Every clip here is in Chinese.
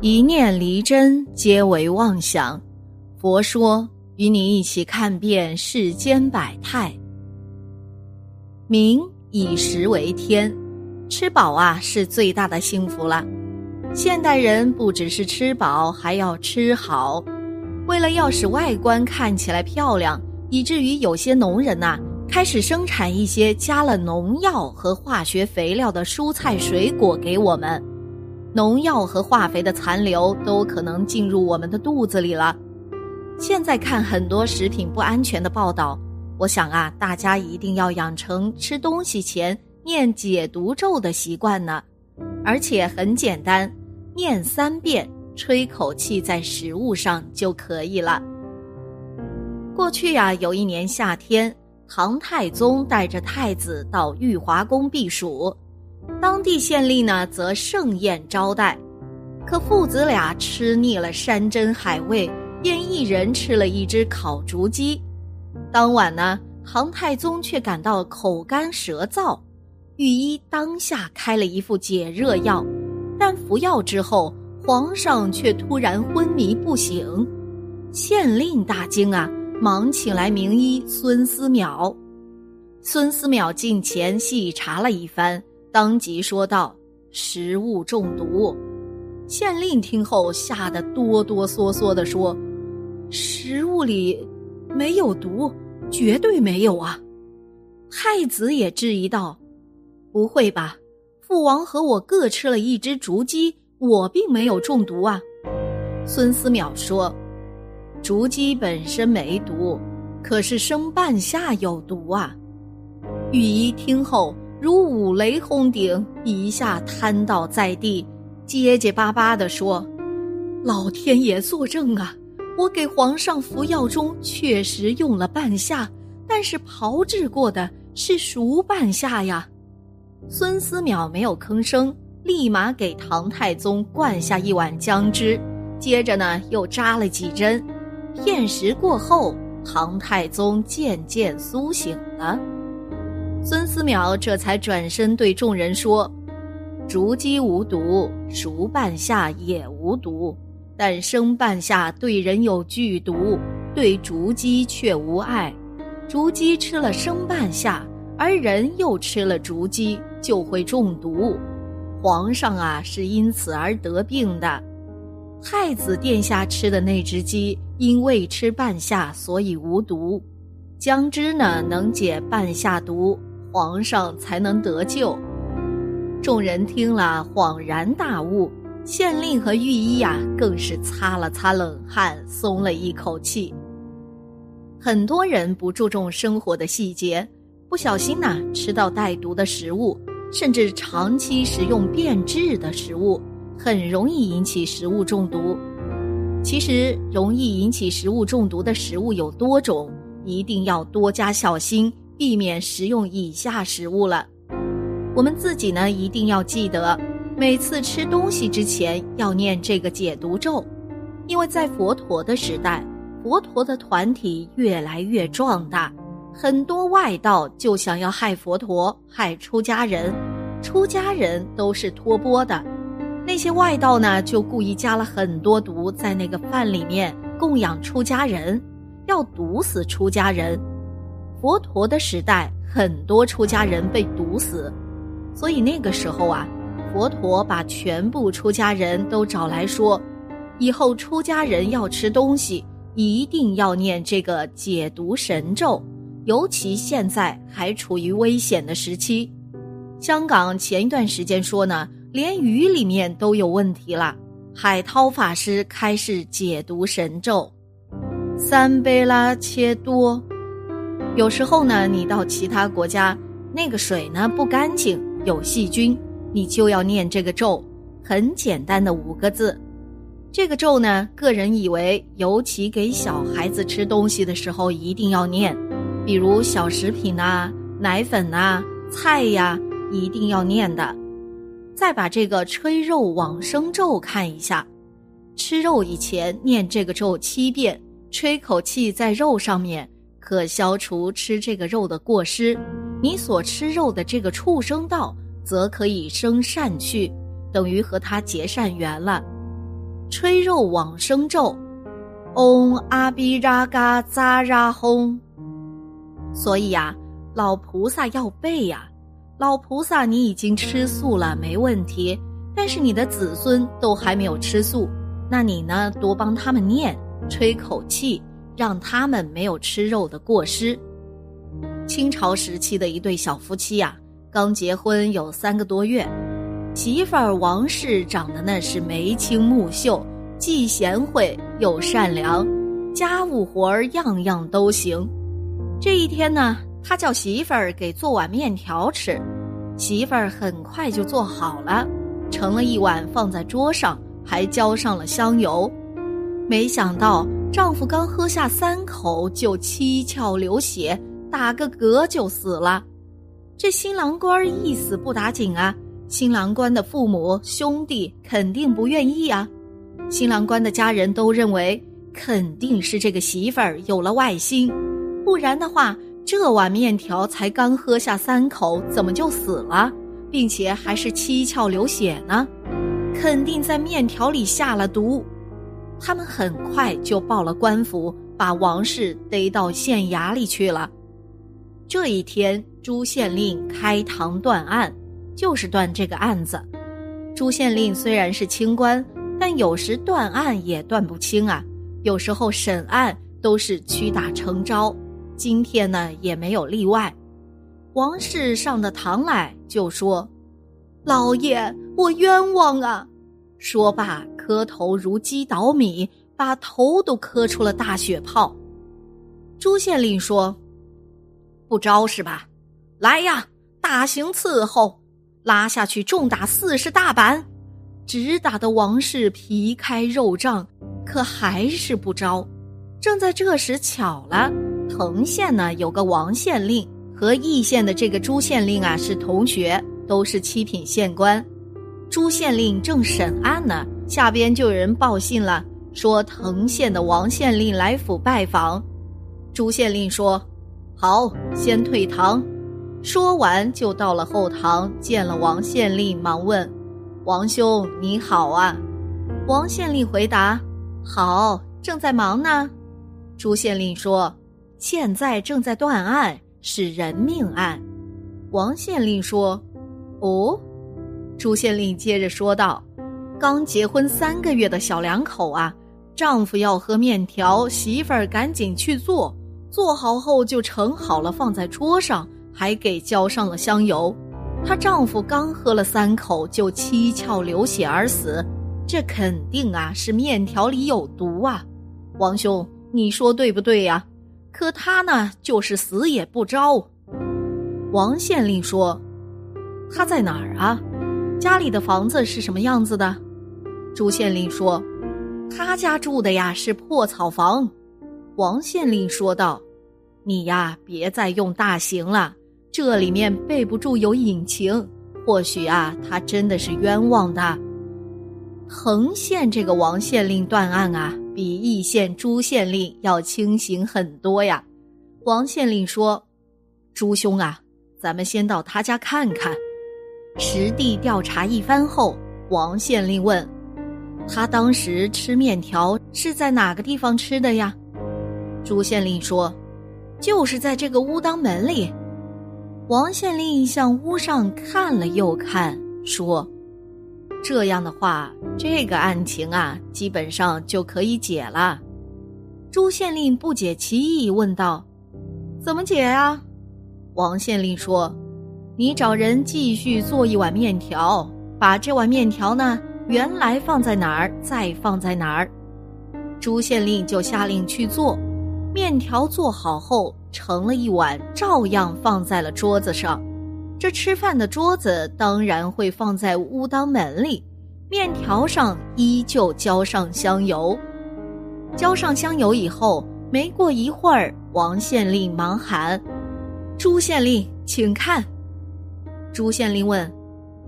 一念离真，皆为妄想。佛说，与你一起看遍世间百态。民以食为天，吃饱啊是最大的幸福了。现代人不只是吃饱，还要吃好。为了要使外观看起来漂亮，以至于有些农人呐，开始生产一些加了农药和化学肥料的蔬菜水果给我们。农药和化肥的残留都可能进入我们的肚子里了。现在看很多食品不安全的报道，我想啊，大家一定要养成吃东西前念解毒咒的习惯呢。而且很简单，念三遍，吹口气在食物上就可以了。过去呀，有一年夏天，唐太宗带着太子到玉华宫避暑。当地县令呢，则盛宴招待，可父子俩吃腻了山珍海味，便一人吃了一只烤竹鸡。当晚呢，唐太宗却感到口干舌燥，御医当下开了一副解热药，但服药之后，皇上却突然昏迷不醒。县令大惊啊，忙请来名医孙思邈。孙思邈近前细查了一番。当即说道：“食物中毒。”县令听后吓得哆哆嗦嗦的说：“食物里没有毒，绝对没有啊！”太子也质疑道：“不会吧？父王和我各吃了一只竹鸡，我并没有中毒啊！”孙思邈说：“竹鸡本身没毒，可是生半夏有毒啊！”御医听后。如五雷轰顶，一下瘫倒在地，结结巴巴地说：“老天爷作证啊！我给皇上服药中确实用了半夏，但是炮制过的是熟半夏呀。”孙思邈没有吭声，立马给唐太宗灌下一碗姜汁，接着呢又扎了几针。片时过后，唐太宗渐渐苏醒了。孙思邈这才转身对众人说：“竹鸡无毒，熟半夏也无毒，但生半夏对人有剧毒，对竹鸡却无碍。竹鸡吃了生半夏，而人又吃了竹鸡，就会中毒。皇上啊，是因此而得病的。太子殿下吃的那只鸡，因未吃半夏，所以无毒。姜汁呢，能解半夏毒。”皇上才能得救。众人听了恍然大悟，县令和御医呀，更是擦了擦冷汗，松了一口气。很多人不注重生活的细节，不小心呐吃到带毒的食物，甚至长期食用变质的食物，很容易引起食物中毒。其实，容易引起食物中毒的食物有多种，一定要多加小心。避免食用以下食物了。我们自己呢，一定要记得，每次吃东西之前要念这个解毒咒，因为在佛陀的时代，佛陀的团体越来越壮大，很多外道就想要害佛陀、害出家人，出家人都是托钵的，那些外道呢，就故意加了很多毒在那个饭里面供养出家人，要毒死出家人。佛陀的时代，很多出家人被毒死，所以那个时候啊，佛陀把全部出家人都找来说，以后出家人要吃东西，一定要念这个解毒神咒，尤其现在还处于危险的时期。香港前一段时间说呢，连鱼里面都有问题了，海涛法师开示解毒神咒，三贝拉切多。有时候呢，你到其他国家，那个水呢不干净，有细菌，你就要念这个咒，很简单的五个字。这个咒呢，个人以为，尤其给小孩子吃东西的时候一定要念，比如小食品呐、奶粉呐、菜呀，一定要念的。再把这个吹肉往生咒看一下，吃肉以前念这个咒七遍，吹口气在肉上面。可消除吃这个肉的过失，你所吃肉的这个畜生道则可以生善趣，等于和他结善缘了。吹肉往生咒，嗡阿比拉嘎扎拉轰。所以呀，老菩萨要背呀。老菩萨，你已经吃素了，没问题。但是你的子孙都还没有吃素，那你呢？多帮他们念，吹口气，让他们没有吃肉的过失。清朝时期的一对小夫妻呀，刚结婚有三个多月，媳妇儿王氏长得那是眉清目秀，既贤惠又善良，家务活儿样样都行。这一天呢，他叫媳妇儿给做碗面条吃，媳妇儿很快就做好了。盛了一碗放在桌上，还浇上了香油。没想到丈夫刚喝下三口就七窍流血，打个嗝就死了。这新郎官一死不打紧啊！新郎官的父母兄弟肯定不愿意啊！新郎官的家人都认为肯定是这个媳妇儿有了外心，不然的话，这碗面条才刚喝下三口，怎么就死了？并且还是七窍流血呢，肯定在面条里下了毒。他们很快就报了官府，把王氏逮到县衙里去了。这一天，朱县令开堂断案，就是断这个案子。朱县令虽然是清官，但有时断案也断不清啊。有时候审案都是屈打成招，今天呢也没有例外。王氏上的堂来，就说：“老爷，我冤枉啊！”说罢，磕头如击捣米，把头都磕出了大血泡。朱县令说：“不招是吧？来呀，大刑伺候，拉下去重打四十大板，直打得王氏皮开肉绽，可还是不招。正在这时，巧了，藤县呢有个王县令。”和义县的这个朱县令啊是同学，都是七品县官。朱县令正审案呢，下边就有人报信了，说藤县的王县令来府拜访。朱县令说：“好，先退堂。”说完就到了后堂，见了王县令，忙问：“王兄你好啊？”王县令回答：“好，正在忙呢。”朱县令说：“现在正在断案。”是人命案，王县令说：“哦。”朱县令接着说道：“刚结婚三个月的小两口啊，丈夫要喝面条，媳妇儿赶紧去做，做好后就盛好了放在桌上，还给浇上了香油。她丈夫刚喝了三口就七窍流血而死，这肯定啊是面条里有毒啊！王兄，你说对不对呀？”可他呢，就是死也不招。王县令说：“他在哪儿啊？家里的房子是什么样子的？”朱县令说：“他家住的呀是破草房。”王县令说道：“你呀，别再用大刑了，这里面备不住有隐情，或许啊，他真的是冤枉的。”横县这个王县令断案啊。比义县朱县令要清醒很多呀，王县令说：“朱兄啊，咱们先到他家看看。”实地调查一番后，王县令问：“他当时吃面条是在哪个地方吃的呀？”朱县令说：“就是在这个屋当门里。”王县令向屋上看了又看，说。这样的话，这个案情啊，基本上就可以解了。朱县令不解其意，问道：“怎么解呀？”王县令说：“你找人继续做一碗面条，把这碗面条呢，原来放在哪儿，再放在哪儿。”朱县令就下令去做，面条做好后，盛了一碗，照样放在了桌子上。这吃饭的桌子当然会放在屋当门里，面条上依旧浇上香油。浇上香油以后，没过一会儿，王县令忙喊：“朱县令，请看。”朱县令问：“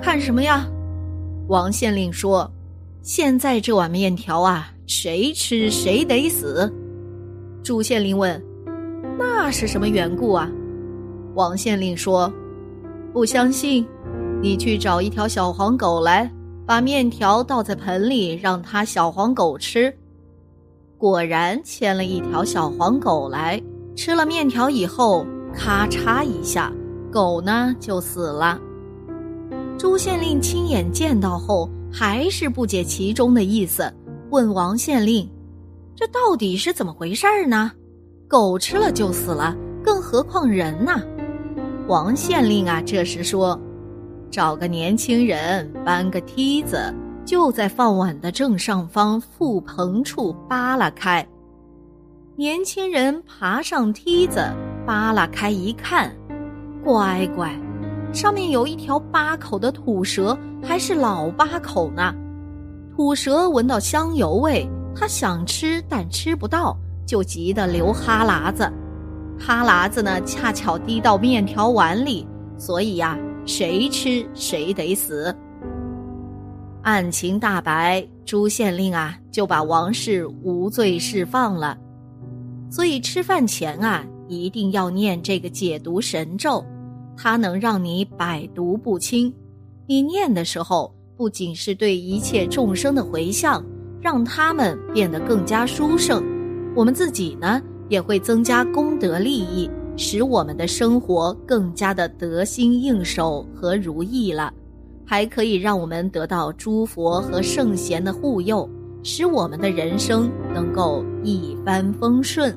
看什么呀？”王县令说：“现在这碗面条啊，谁吃谁得死。”朱县令问：“那是什么缘故啊？”王县令说。不相信，你去找一条小黄狗来，把面条倒在盆里，让它小黄狗吃。果然牵了一条小黄狗来，吃了面条以后，咔嚓一下，狗呢就死了。朱县令亲眼见到后，还是不解其中的意思，问王县令：“这到底是怎么回事呢？狗吃了就死了，更何况人呢？”王县令啊，这时说：“找个年轻人搬个梯子，就在饭碗的正上方覆棚处扒拉开。”年轻人爬上梯子，扒拉开一看，乖乖。上面有一条八口的土蛇，还是老八口呢。土蛇闻到香油味，它想吃，但吃不到，就急得流哈喇子。哈喇子呢，恰巧滴到面条碗里，所以呀，谁吃谁得死。案情大白，朱县令啊，就把王氏无罪释放了。所以吃饭前啊，一定要念这个解毒神咒。它能让你百毒不侵，你念的时候不仅是对一切众生的回向，让他们变得更加殊胜，我们自己呢也会增加功德利益，使我们的生活更加的得心应手和如意了，还可以让我们得到诸佛和圣贤的护佑，使我们的人生能够一帆风顺。